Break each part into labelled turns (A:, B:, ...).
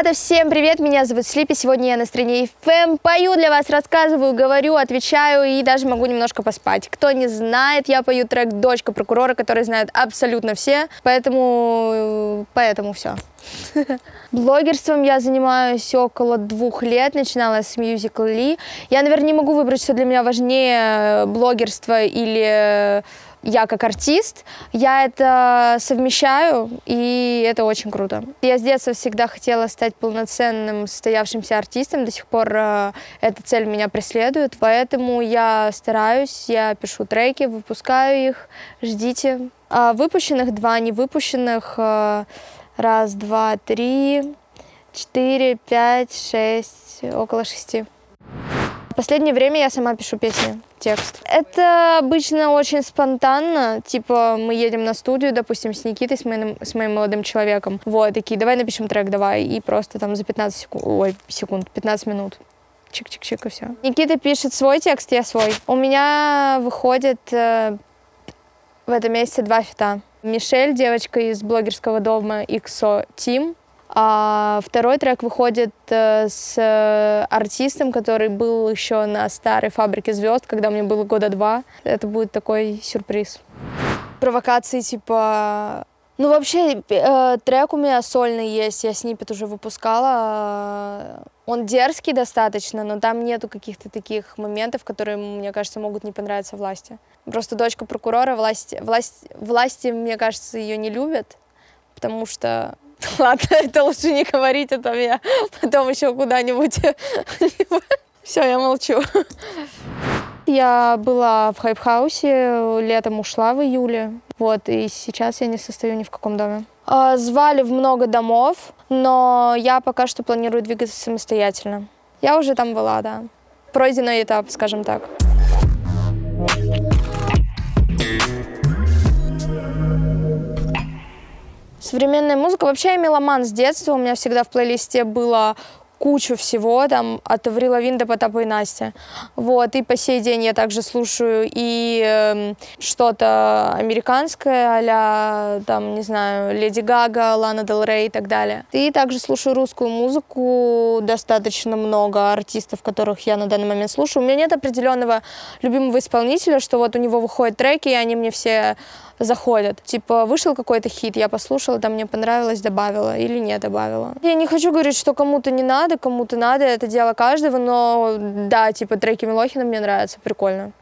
A: Ребята, всем привет! Меня зовут Слипи. Сегодня я на стране FM. Пою для вас, рассказываю, говорю, отвечаю и даже могу немножко поспать. Кто не знает, я пою трек «Дочка прокурора», который знают абсолютно все. Поэтому, поэтому все. Блогерством я занимаюсь около двух лет, начинала с Musical.ly. Я, наверное, не могу выбрать, что для меня важнее блогерство или я как артист, я это совмещаю, и это очень круто. Я с детства всегда хотела стать полноценным, состоявшимся артистом, до сих пор э, эта цель меня преследует, поэтому я стараюсь, я пишу треки, выпускаю их, ждите. А выпущенных два, не выпущенных э, раз, два, три, четыре, пять, шесть, около шести. Последнее время я сама пишу песни, текст. Это обычно очень спонтанно. Типа мы едем на студию, допустим, с Никитой, с моим, с моим молодым человеком. Вот, такие, давай напишем трек, давай. И просто там за 15 секунд, ой, секунд, 15 минут чик-чик-чик и все. Никита пишет свой текст, я свой. У меня выходит э, в этом месяце два фита. Мишель, девочка из блогерского дома XO Team, а второй трек выходит э, с э, артистом, который был еще на старой фабрике звезд, когда мне было года два. Это будет такой сюрприз. Провокации типа... Ну, вообще, э, трек у меня сольный есть, я снипет уже выпускала. Он дерзкий достаточно, но там нету каких-то таких моментов, которые, мне кажется, могут не понравиться власти. Просто дочка прокурора, власть, власть, власти, мне кажется, ее не любят, потому что Ладно, это лучше не говорить, это я потом еще куда-нибудь... Все, я молчу. Я была в Хайпхаусе, летом ушла в июле. Вот, и сейчас я не состою ни в каком доме. А, звали в много домов, но я пока что планирую двигаться самостоятельно. Я уже там была, да. Пройденный этап, скажем так. Современная музыка. Вообще я меломан с детства. У меня всегда в плейлисте было кучу всего, там, от Аврила Лавин до Потапа и Насти. Вот, и по сей день я также слушаю и э, что-то американское, а там, не знаю, Леди Гага, Лана Дел Рей и так далее. И также слушаю русскую музыку, достаточно много артистов, которых я на данный момент слушаю. У меня нет определенного любимого исполнителя, что вот у него выходят треки, и они мне все заходят. Типа, вышел какой-то хит, я послушала, там мне понравилось, добавила или не добавила. Я не хочу говорить, что кому-то не надо, кому-то надо, это дело каждого, но да, типа, треки Милохина мне нравятся, прикольно.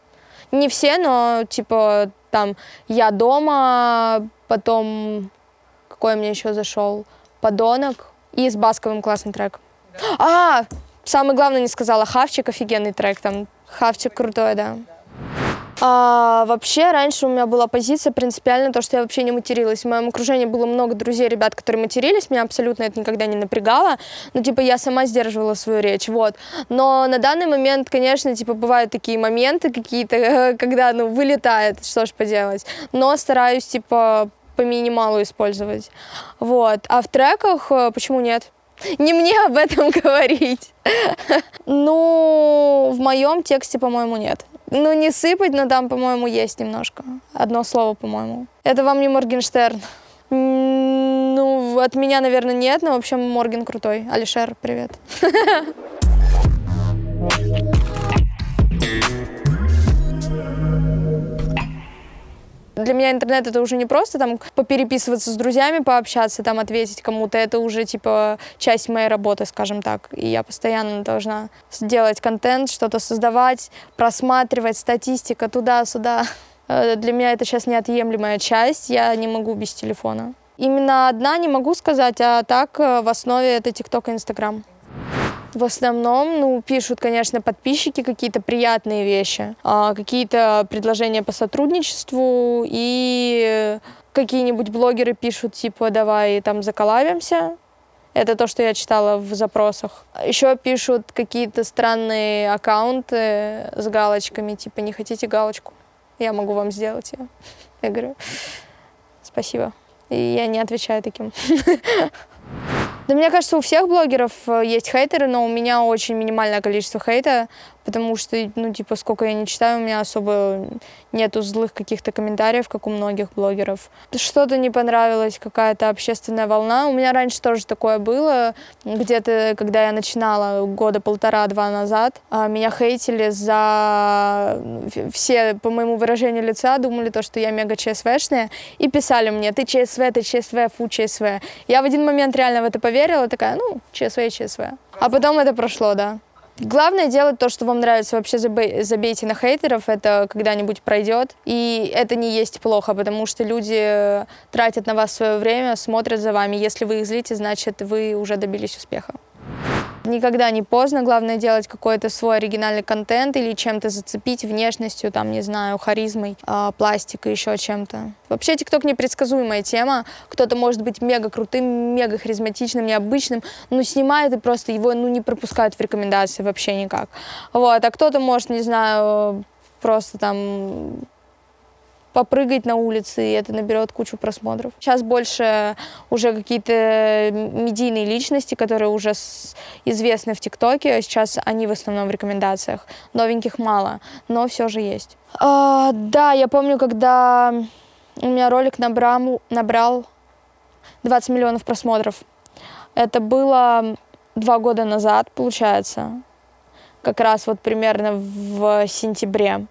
A: Не все, но, типа, там, «Я дома», потом, какой мне еще зашел, «Подонок» и с Басковым классный трек. А, самое главное не сказала, «Хавчик» офигенный трек, там, «Хавчик» крутой, да. А, вообще, раньше у меня была позиция принципиально то, что я вообще не материлась. В моем окружении было много друзей, ребят, которые матерились, меня абсолютно это никогда не напрягало. Ну, типа, я сама сдерживала свою речь, вот. Но на данный момент, конечно, типа, бывают такие моменты какие-то, когда, ну, вылетает, что ж поделать. Но стараюсь, типа, по минималу использовать. Вот. А в треках э, почему нет? Не мне об этом говорить. Ну, в моем тексте, по-моему, нет. Ну, не сыпать, но там, по-моему, есть немножко. Одно слово, по-моему. Это вам не Моргенштерн. Ну, от меня, наверное, нет, но, в общем, Морген крутой. Алишер, привет. Для меня интернет это уже не просто там попереписываться с друзьями, пообщаться, там ответить кому-то. Это уже типа часть моей работы, скажем так. И я постоянно должна сделать контент, что-то создавать, просматривать, статистика туда-сюда. Э, для меня это сейчас неотъемлемая часть. Я не могу без телефона. Именно одна не могу сказать, а так э, в основе это ТикТок и Инстаграм. В основном, ну, пишут, конечно, подписчики какие-то приятные вещи, а, какие-то предложения по сотрудничеству и какие-нибудь блогеры пишут, типа, давай там заколабимся, это то, что я читала в запросах. Еще пишут какие-то странные аккаунты с галочками, типа, не хотите галочку? Я могу вам сделать ее. Я говорю, спасибо. И я не отвечаю таким. Да мне кажется, у всех блогеров э, есть хейтеры, но у меня очень минимальное количество хейта, потому что, ну, типа, сколько я не читаю, у меня особо нету злых каких-то комментариев, как у многих блогеров. Что-то не понравилось, какая-то общественная волна. У меня раньше тоже такое было, где-то, когда я начинала года полтора-два назад, а, меня хейтили за... Все, по моему выражению лица, думали то, что я мега ЧСВшная, и писали мне, ты ЧСВ, ты ЧСВ, фу, ЧСВ. Я в один момент реально в это поверила, такая, ну, ЧСВ ЧСВ. А потом это прошло, да. Главное делать то, что вам нравится. Вообще забейте на хейтеров, это когда-нибудь пройдет. И это не есть плохо, потому что люди тратят на вас свое время, смотрят за вами. Если вы их злите, значит, вы уже добились успеха. Никогда не поздно, главное делать какой-то свой оригинальный контент или чем-то зацепить внешностью, там, не знаю, харизмой, э, пластикой, еще чем-то. Вообще ТикТок непредсказуемая тема. Кто-то может быть мега крутым, мега харизматичным, необычным, но снимает и просто его ну, не пропускают в рекомендации вообще никак. Вот. А кто-то может, не знаю, просто там попрыгать на улице, и это наберет кучу просмотров. Сейчас больше уже какие-то медийные личности, которые уже известны в ТикТоке, сейчас они в основном в рекомендациях. Новеньких мало, но все же есть. А, да, я помню, когда у меня ролик набрал, набрал 20 миллионов просмотров. Это было два года назад, получается, как раз вот примерно в сентябре.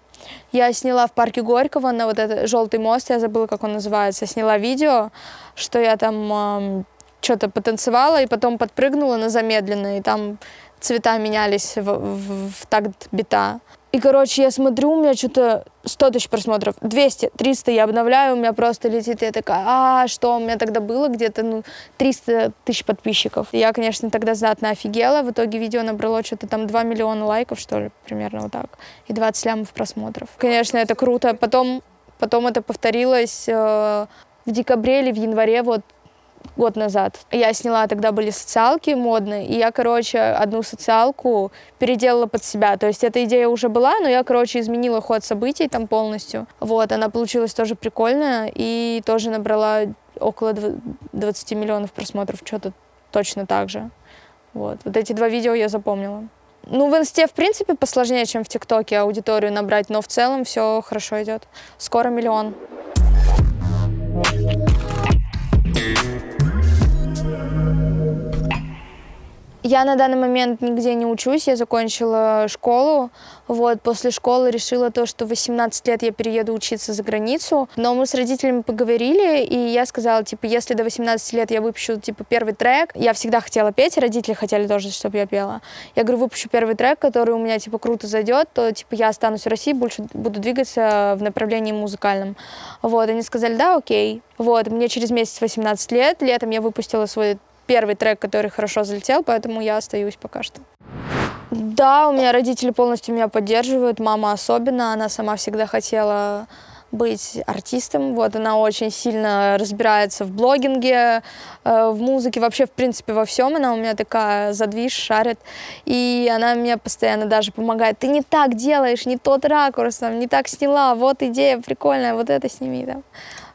A: Я сняла в парке Горького на вот этот желтый мост, я забыла, как он называется. Сняла видео, что я там э, что-то потанцевала и потом подпрыгнула на замедленное, и там цвета менялись в, в, в такт бита. И, короче, я смотрю, у меня что-то 100 тысяч просмотров, 200, 300 я обновляю, у меня просто летит, я такая, а, что, у меня тогда было где-то, ну, 300 тысяч подписчиков. Я, конечно, тогда знатно офигела, в итоге видео набрало что-то там 2 миллиона лайков, что ли, примерно вот так, и 20 лямов просмотров. Конечно, это круто. Потом, потом это повторилось э, в декабре или в январе, вот год назад. Я сняла, тогда были социалки модные, и я, короче, одну социалку переделала под себя. То есть эта идея уже была, но я, короче, изменила ход событий там полностью. Вот, она получилась тоже прикольная и тоже набрала около 20 миллионов просмотров, что-то точно так же. Вот. вот эти два видео я запомнила. Ну, в инсте, в принципе, посложнее, чем в ТикТоке аудиторию набрать, но в целом все хорошо идет. Скоро миллион. Я на данный момент нигде не учусь, я закончила школу. Вот, после школы решила то, что в 18 лет я перееду учиться за границу. Но мы с родителями поговорили, и я сказала, типа, если до 18 лет я выпущу, типа, первый трек, я всегда хотела петь, родители хотели тоже, чтобы я пела. Я говорю, выпущу первый трек, который у меня, типа, круто зайдет, то, типа, я останусь в России, больше буду двигаться в направлении музыкальном. Вот, они сказали, да, окей. Вот, мне через месяц 18 лет, летом я выпустила свой первый трек, который хорошо залетел, поэтому я остаюсь пока что. Да, у меня родители полностью меня поддерживают, мама особенно, она сама всегда хотела быть артистом. Вот она очень сильно разбирается в блогинге, э, в музыке, вообще, в принципе, во всем. Она у меня такая задвиж, шарит. И она мне постоянно даже помогает. Ты не так делаешь, не тот ракурс, там, не так сняла, вот идея прикольная, вот это сними. Там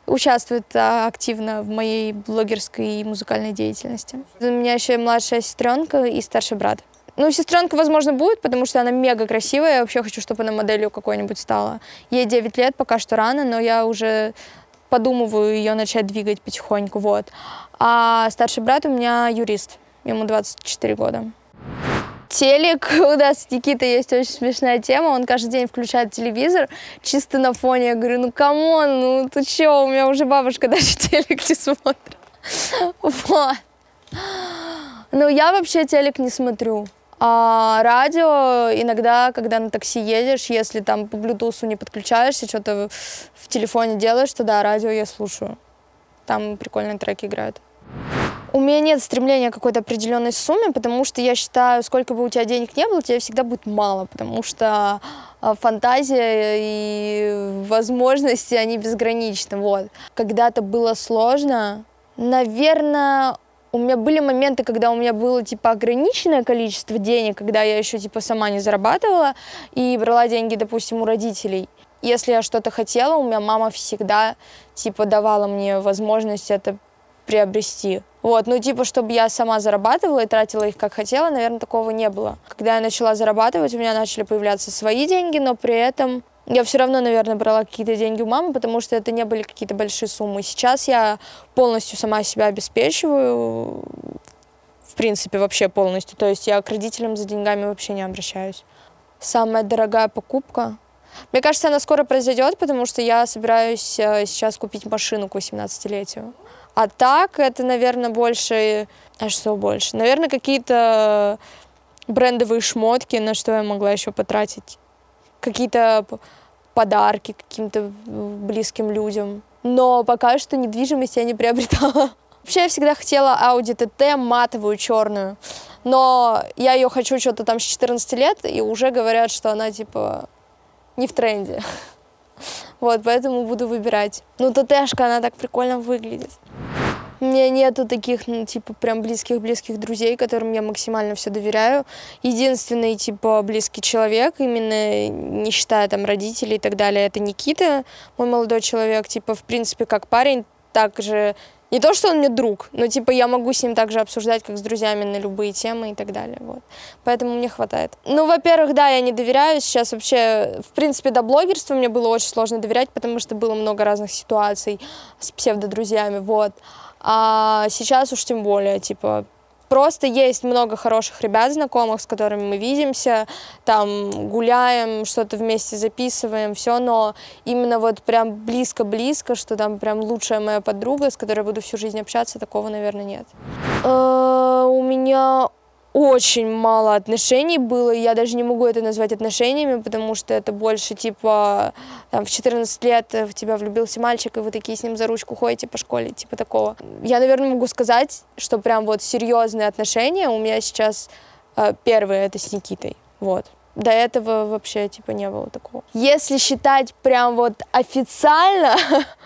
A: участвует а, активно в моей блогерской и музыкальной деятельности. У меня еще младшая сестренка и старший брат. Ну, сестренка, возможно, будет, потому что она мега красивая. Я вообще хочу, чтобы она моделью какой-нибудь стала. Ей 9 лет, пока что рано, но я уже подумываю ее начать двигать потихоньку, вот. А старший брат у меня юрист, ему 24 года телек. У нас с Никитой есть очень смешная тема. Он каждый день включает телевизор чисто на фоне. Я говорю, ну come on, ну ты чё, у меня уже бабушка даже телек не смотрит. Вот. Ну, я вообще телек не смотрю. А радио иногда, когда на такси едешь, если там по Bluetooth не подключаешься, что-то в телефоне делаешь, то да, радио я слушаю. Там прикольные треки играют. У меня нет стремления к какой-то определенной сумме, потому что я считаю, сколько бы у тебя денег не было, тебе всегда будет мало, потому что а, фантазия и возможности, они безграничны. Вот. Когда-то было сложно. Наверное, у меня были моменты, когда у меня было типа ограниченное количество денег, когда я еще типа сама не зарабатывала и брала деньги, допустим, у родителей. Если я что-то хотела, у меня мама всегда типа давала мне возможность это приобрести. Вот, ну, типа, чтобы я сама зарабатывала и тратила их как хотела, наверное, такого не было. Когда я начала зарабатывать, у меня начали появляться свои деньги, но при этом я все равно, наверное, брала какие-то деньги у мамы, потому что это не были какие-то большие суммы. Сейчас я полностью сама себя обеспечиваю, в принципе, вообще полностью. То есть я к родителям за деньгами вообще не обращаюсь. Самая дорогая покупка? Мне кажется, она скоро произойдет, потому что я собираюсь э, сейчас купить машину к 18-летию. А так это, наверное, больше... А что больше? Наверное, какие-то брендовые шмотки, на что я могла еще потратить. Какие-то подарки каким-то близким людям. Но пока что недвижимость я не приобретала. Вообще я всегда хотела Audi TT матовую черную, но я ее хочу что-то там с 14 лет, и уже говорят, что она типа не в тренде. Вот, поэтому буду выбирать. Ну, ТТшка, она так прикольно выглядит. У меня нету таких, ну, типа, прям близких-близких друзей, которым я максимально все доверяю. Единственный, типа, близкий человек, именно не считая там родителей и так далее, это Никита, мой молодой человек, типа, в принципе, как парень, так же не то, что он мне друг, но типа я могу с ним также обсуждать, как с друзьями на любые темы и так далее. Вот. Поэтому мне хватает. Ну, во-первых, да, я не доверяю. Сейчас вообще, в принципе, до блогерства мне было очень сложно доверять, потому что было много разных ситуаций с псевдодрузьями. Вот. А сейчас уж тем более, типа, Просто есть много хороших ребят, знакомых, с которыми мы видимся, там гуляем, что-то вместе записываем, все, но именно вот прям близко-близко, что там прям лучшая моя подруга, с которой буду всю жизнь общаться, такого, наверное, нет. Э, у меня очень мало отношений было, я даже не могу это назвать отношениями, потому что это больше типа там, в 14 лет в тебя влюбился мальчик, и вы такие с ним за ручку ходите по школе, типа такого. Я, наверное, могу сказать, что прям вот серьезные отношения у меня сейчас э, первые это с Никитой, вот. До этого вообще типа не было такого. Если считать прям вот официально,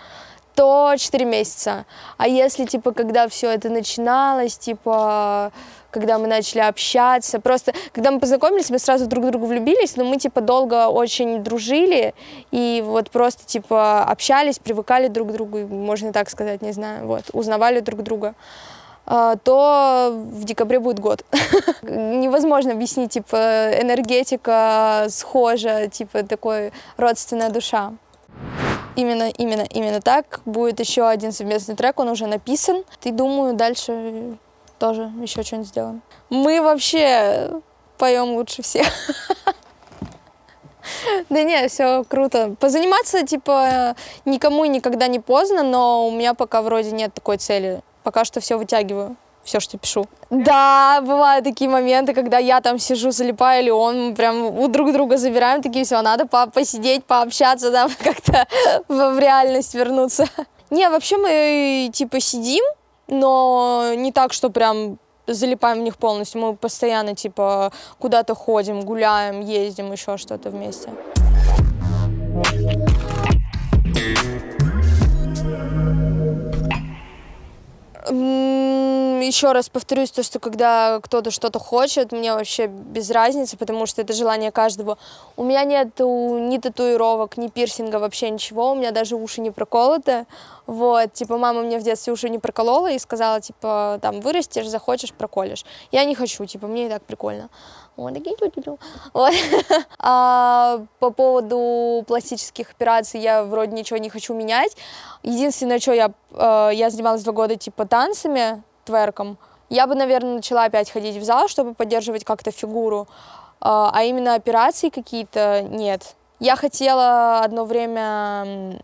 A: то 4 месяца. А если, типа, когда все это начиналось, типа, когда мы начали общаться, просто, когда мы познакомились, мы сразу друг друга влюбились, но мы, типа, долго очень дружили, и вот просто, типа, общались, привыкали друг к другу, можно так сказать, не знаю, вот, узнавали друг друга а, то в декабре будет год. Невозможно объяснить, типа, энергетика схожа, типа, такой родственная душа. Именно, именно, именно так. Будет еще один совместный трек, он уже написан. И думаю, дальше тоже еще что-нибудь сделаем. Мы вообще поем лучше всех. Да не, все круто. Позаниматься, типа, никому и никогда не поздно, но у меня пока вроде нет такой цели. Пока что все вытягиваю все, что пишу. Да, бывают такие моменты, когда я там сижу, залипаю, или он прям у друг друга забираем, такие, все, надо по посидеть, пообщаться, да, как-то в реальность вернуться. Не, вообще мы, типа, сидим, но не так, что прям залипаем в них полностью. Мы постоянно, типа, куда-то ходим, гуляем, ездим, еще что-то вместе. Еще раз повторюсь, то, что когда кто-то что-то хочет, мне вообще без разницы, потому что это желание каждого. У меня нет ни татуировок, ни пирсинга, вообще ничего, у меня даже уши не проколоты. Вот, типа, мама мне в детстве уши не проколола и сказала, типа, там, вырастешь, захочешь, проколешь. Я не хочу, типа, мне и так прикольно. Вот, вот. а, по поводу пластических операций я вроде ничего не хочу менять. Единственное, что я, э, я занималась два года, типа, танцами, тверком. Я бы, наверное, начала опять ходить в зал, чтобы поддерживать как-то фигуру. А, а именно операции какие-то нет. Я хотела одно время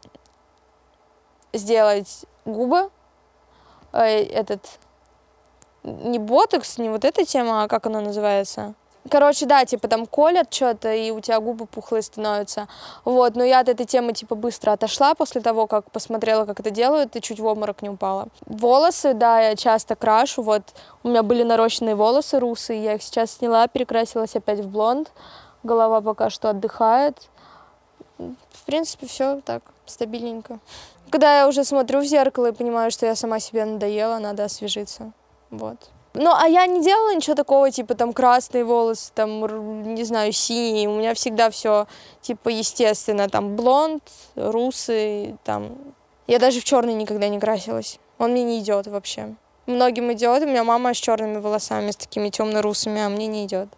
A: сделать губы, э, этот не ботокс, не вот эта тема, а как она называется? Короче, да, типа там колят что-то, и у тебя губы пухлые становятся. Вот, но я от этой темы типа быстро отошла после того, как посмотрела, как это делают, и чуть в обморок не упала. Волосы, да, я часто крашу. Вот у меня были нарощенные волосы русые, я их сейчас сняла, перекрасилась опять в блонд. Голова пока что отдыхает. В принципе, все так, стабильненько. Когда я уже смотрю в зеркало и понимаю, что я сама себе надоела, надо освежиться. Вот. Ну, а я не делала ничего такого, типа, там, красные волосы, там, не знаю, синие. У меня всегда все, типа, естественно, там, блонд, русый, там. Я даже в черный никогда не красилась. Он мне не идет вообще. Многим идет. У меня мама с черными волосами, с такими темно-русыми, а мне не идет.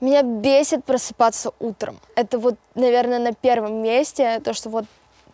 A: Меня бесит просыпаться утром. Это вот, наверное, на первом месте, то, что вот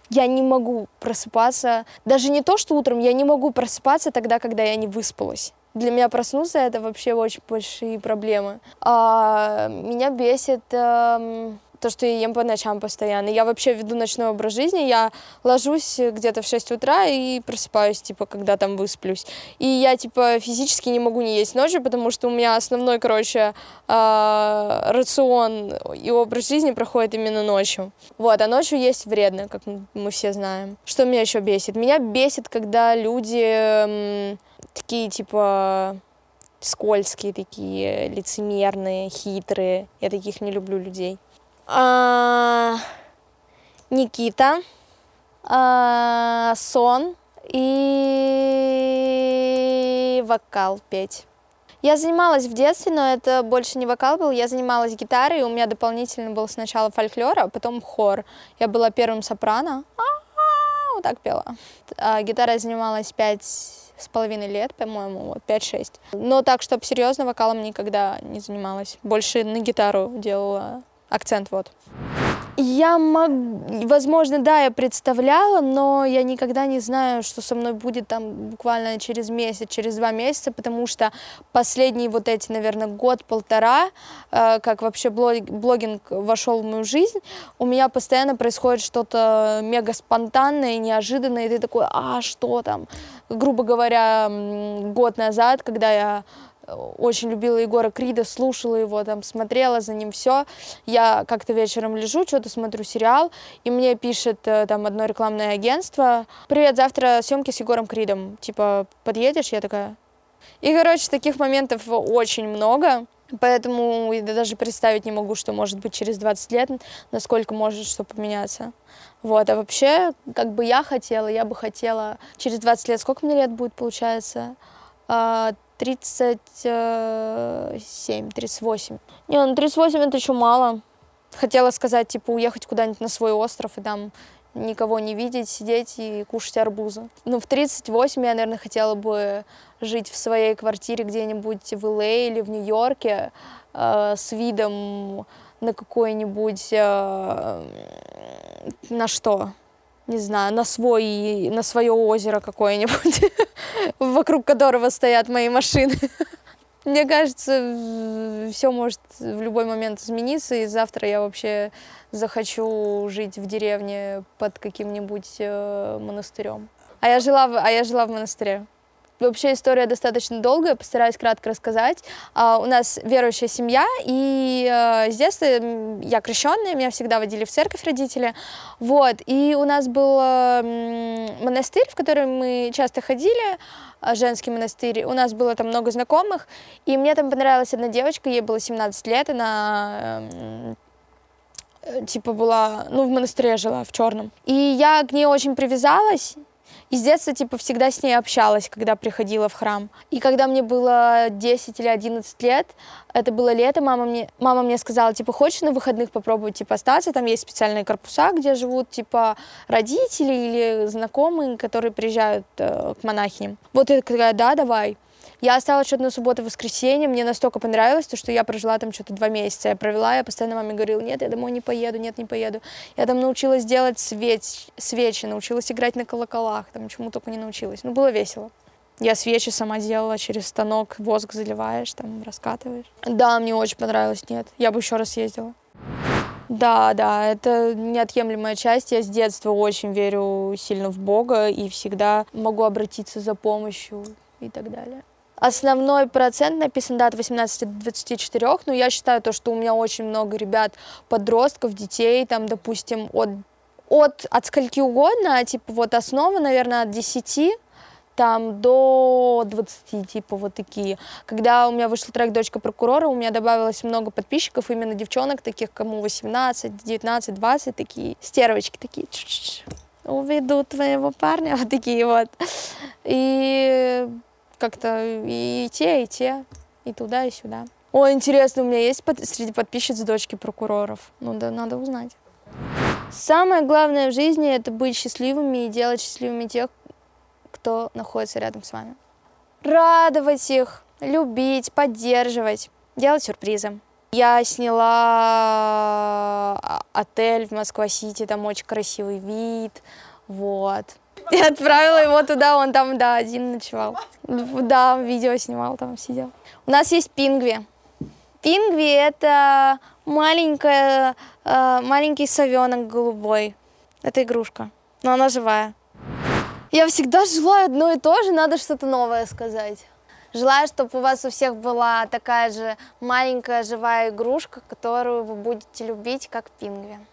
A: я не могу просыпаться. Даже не то, что утром, я не могу просыпаться тогда, когда я не выспалась. Для меня проснуться это вообще очень большие проблемы. А, меня бесит эм, то, что я ем по ночам постоянно. Я вообще веду ночной образ жизни, я ложусь где-то в 6 утра и просыпаюсь, типа, когда там высплюсь. И я, типа, физически не могу не есть ночью, потому что у меня основной, короче, э, рацион и образ жизни проходит именно ночью. Вот, а ночью есть вредно, как мы все знаем. Что меня еще бесит? Меня бесит, когда люди такие, типа, скользкие такие, лицемерные, хитрые. Я таких не люблю людей а, Никита, а, сон и вокал петь. Я занималась в детстве, но это больше не вокал был, я занималась гитарой, у меня дополнительно был сначала фольклор, а потом хор. Я была первым сопрано, вот так пела. А гитарой занималась пять с половиной лет, по-моему, вот, 5-6. Но так, чтобы серьезно вокалом никогда не занималась. Больше на гитару делала акцент вот. Я мог, возможно, да, я представляла, но я никогда не знаю, что со мной будет там буквально через месяц, через два месяца, потому что последние вот эти, наверное, год-полтора, э, как вообще блог, блогинг вошел в мою жизнь, у меня постоянно происходит что-то мега спонтанное, неожиданное, и ты такой, а что там? Грубо говоря, год назад, когда я очень любила Егора Крида, слушала его, там, смотрела за ним все. Я как-то вечером лежу, что-то смотрю сериал, и мне пишет э, там одно рекламное агентство, «Привет, завтра съемки с Егором Кридом, типа, подъедешь?» Я такая... И, короче, таких моментов очень много, поэтому я даже представить не могу, что может быть через 20 лет, насколько может что поменяться. Вот, а вообще, как бы я хотела, я бы хотела через 20 лет, сколько мне лет будет, получается? А, 37, 38. Не, ну 38 это еще мало. Хотела сказать, типа, уехать куда-нибудь на свой остров и там никого не видеть, сидеть и кушать арбузы. Ну, в 38 я, наверное, хотела бы жить в своей квартире где-нибудь в Л.А. или в Нью-Йорке э, с видом на какой-нибудь... Э, на что? Не знаю, на свой, на свое озеро какое-нибудь, вокруг которого стоят мои машины. Мне кажется, все может в любой момент измениться, и завтра я вообще захочу жить в деревне под каким-нибудь э, монастырем. А я жила, в, а я жила в монастыре. Вообще история достаточно долгая, постараюсь кратко рассказать. Uh, у нас верующая семья, и uh, с детства я крещенная, меня всегда водили в церковь родители. Вот, и у нас был uh, монастырь, в который мы часто ходили, женский монастырь. У нас было там много знакомых, и мне там понравилась одна девочка, ей было 17 лет, она э, типа была, ну, в монастыре жила, в черном. И я к ней очень привязалась, и с детства, типа, всегда с ней общалась, когда приходила в храм. И когда мне было 10 или 11 лет, это было лето, мама мне, мама мне сказала, типа, хочешь на выходных попробовать, типа, остаться? Там есть специальные корпуса, где живут, типа, родители или знакомые, которые приезжают э, к монахиням. Вот я такая, да, давай. Я осталась что-то на субботу, воскресенье, мне настолько понравилось, то, что я прожила там что-то два месяца. Я провела, я постоянно маме говорила, нет, я домой не поеду, нет, не поеду. Я там научилась делать свеч, свечи, научилась играть на колоколах, там чему только не научилась. Ну, было весело. Я свечи сама делала через станок, воск заливаешь, там раскатываешь. Да, мне очень понравилось, нет, я бы еще раз ездила. Да, да, это неотъемлемая часть. Я с детства очень верю сильно в Бога и всегда могу обратиться за помощью и так далее. Основной процент написан, да, от 18 до 24, но я считаю то, что у меня очень много ребят, подростков, детей, там, допустим, от, от, от скольки угодно, а, типа, вот основа, наверное, от 10 там до 20, типа вот такие. Когда у меня вышел трек «Дочка прокурора», у меня добавилось много подписчиков, именно девчонок, таких, кому 18, 19, 20, такие стервочки такие. Ч -ч -ч. Уведу твоего парня, вот такие вот. И как-то и те, и те, и туда, и сюда. О, интересно, у меня есть под... среди подписчиц дочки прокуроров. Ну да, надо узнать. Самое главное в жизни это быть счастливыми и делать счастливыми тех, кто находится рядом с вами. радовать их, любить, поддерживать, делать сюрпризы. Я сняла а, отель в Москва-Сити, там очень красивый вид, вот. И отправила его туда, он там, да, один ночевал. Да, видео снимал, там сидел. У нас есть пингви. Пингви – это маленькая, э, маленький совенок голубой. Это игрушка, но она живая. Я всегда желаю одно и то же, надо что-то новое сказать. Желаю, чтобы у вас у всех была такая же маленькая живая игрушка, которую вы будете любить, как пингвин.